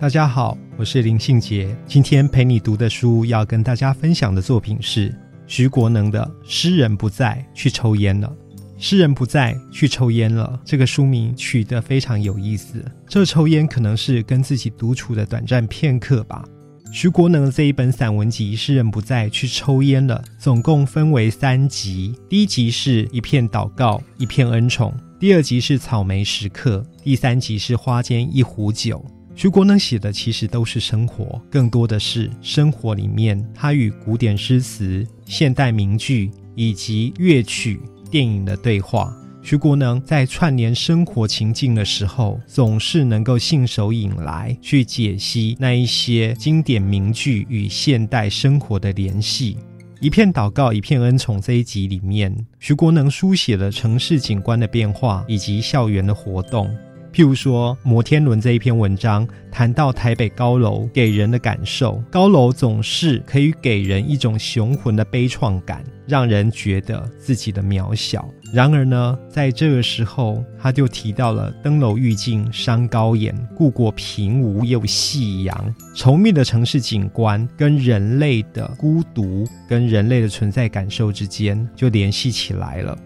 大家好，我是林信杰。今天陪你读的书要跟大家分享的作品是徐国能的《诗人不在，去抽烟了》。诗人不在，去抽烟了。这个书名取得非常有意思。这抽烟可能是跟自己独处的短暂片刻吧。徐国能的这一本散文集《诗人不在，去抽烟了》，总共分为三集。第一集是一片祷告，一片恩宠；第二集是草莓时刻；第三集是花间一壶酒。徐国能写的其实都是生活，更多的是生活里面他与古典诗词、现代名句以及乐曲、电影的对话。徐国能在串联生活情境的时候，总是能够信手引来，去解析那一些经典名句与现代生活的联系。一片祷告，一片恩宠。这一集里面，徐国能书写了城市景观的变化以及校园的活动。譬如说，摩天轮这一篇文章谈到台北高楼给人的感受，高楼总是可以给人一种雄浑的悲怆感，让人觉得自己的渺小。然而呢，在这个时候，他就提到了“登楼欲尽山高颜，故国平无又夕阳”，稠密的城市景观跟人类的孤独、跟人类的存在感受之间就联系起来了。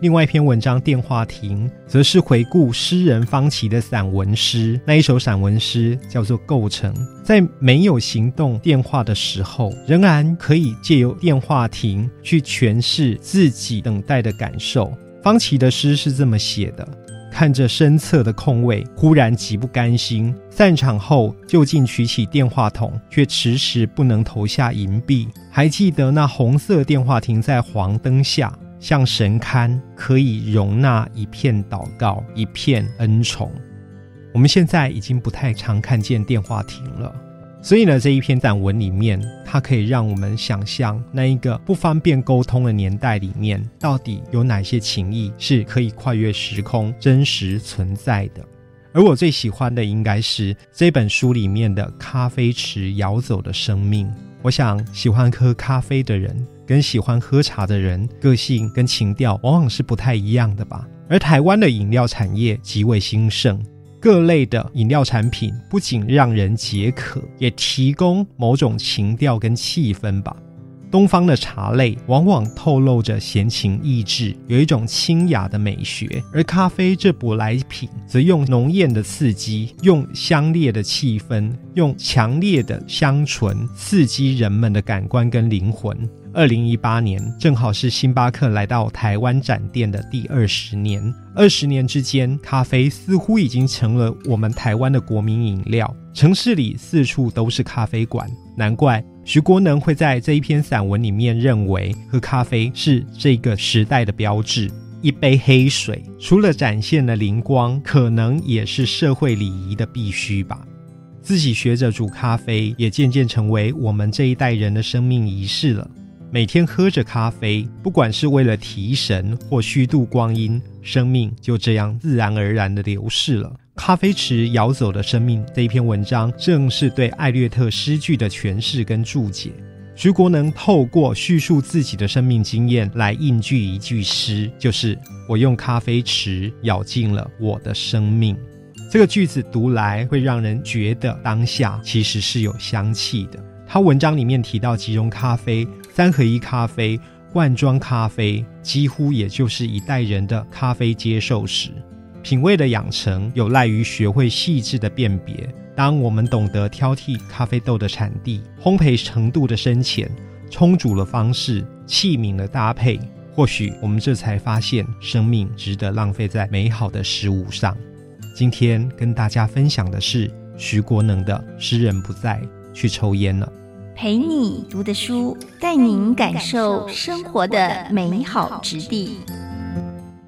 另外一篇文章《电话亭》，则是回顾诗人方琦的散文诗。那一首散文诗叫做《构成》，在没有行动电话的时候，仍然可以借由电话亭去诠释自己等待的感受。方琦的诗是这么写的：看着身侧的空位，忽然极不甘心。散场后，就近举起电话筒，却迟迟不能投下银币。还记得那红色电话亭在黄灯下。像神龛，可以容纳一片祷告，一片恩宠。我们现在已经不太常看见电话亭了，所以呢，这一篇散文里面，它可以让我们想象那一个不方便沟通的年代里面，到底有哪些情谊是可以跨越时空、真实存在的。而我最喜欢的，应该是这本书里面的咖啡池摇走的生命。我想，喜欢喝咖啡的人。跟喜欢喝茶的人，个性跟情调往往是不太一样的吧。而台湾的饮料产业极为兴盛，各类的饮料产品不仅让人解渴，也提供某种情调跟气氛吧。东方的茶类往往透露着闲情逸致，有一种清雅的美学；而咖啡这舶来品则用浓艳的刺激，用香烈的气氛，用强烈的香醇刺激人们的感官跟灵魂。二零一八年正好是星巴克来到台湾展店的第二十年，二十年之间，咖啡似乎已经成了我们台湾的国民饮料。城市里四处都是咖啡馆，难怪徐国能会在这一篇散文里面认为，喝咖啡是这个时代的标志。一杯黑水，除了展现了灵光，可能也是社会礼仪的必须吧。自己学着煮咖啡，也渐渐成为我们这一代人的生命仪式了。每天喝着咖啡，不管是为了提神或虚度光阴，生命就这样自然而然的流逝了。咖啡池摇走的生命这一篇文章，正是对艾略特诗句的诠释跟注解。徐国能透过叙述自己的生命经验来印句一句诗，就是“我用咖啡池咬尽了我的生命”。这个句子读来会让人觉得当下其实是有香气的。他文章里面提到即溶咖啡、三合一咖啡、罐装咖啡，几乎也就是一代人的咖啡接受史。品味的养成有赖于学会细致的辨别。当我们懂得挑剔咖啡豆的产地、烘焙程度的深浅、冲煮的方式、器皿的搭配，或许我们这才发现生命值得浪费在美好的食物上。今天跟大家分享的是徐国能的《诗人不在，去抽烟了》。陪你读的书，带您感受生活的美好之地。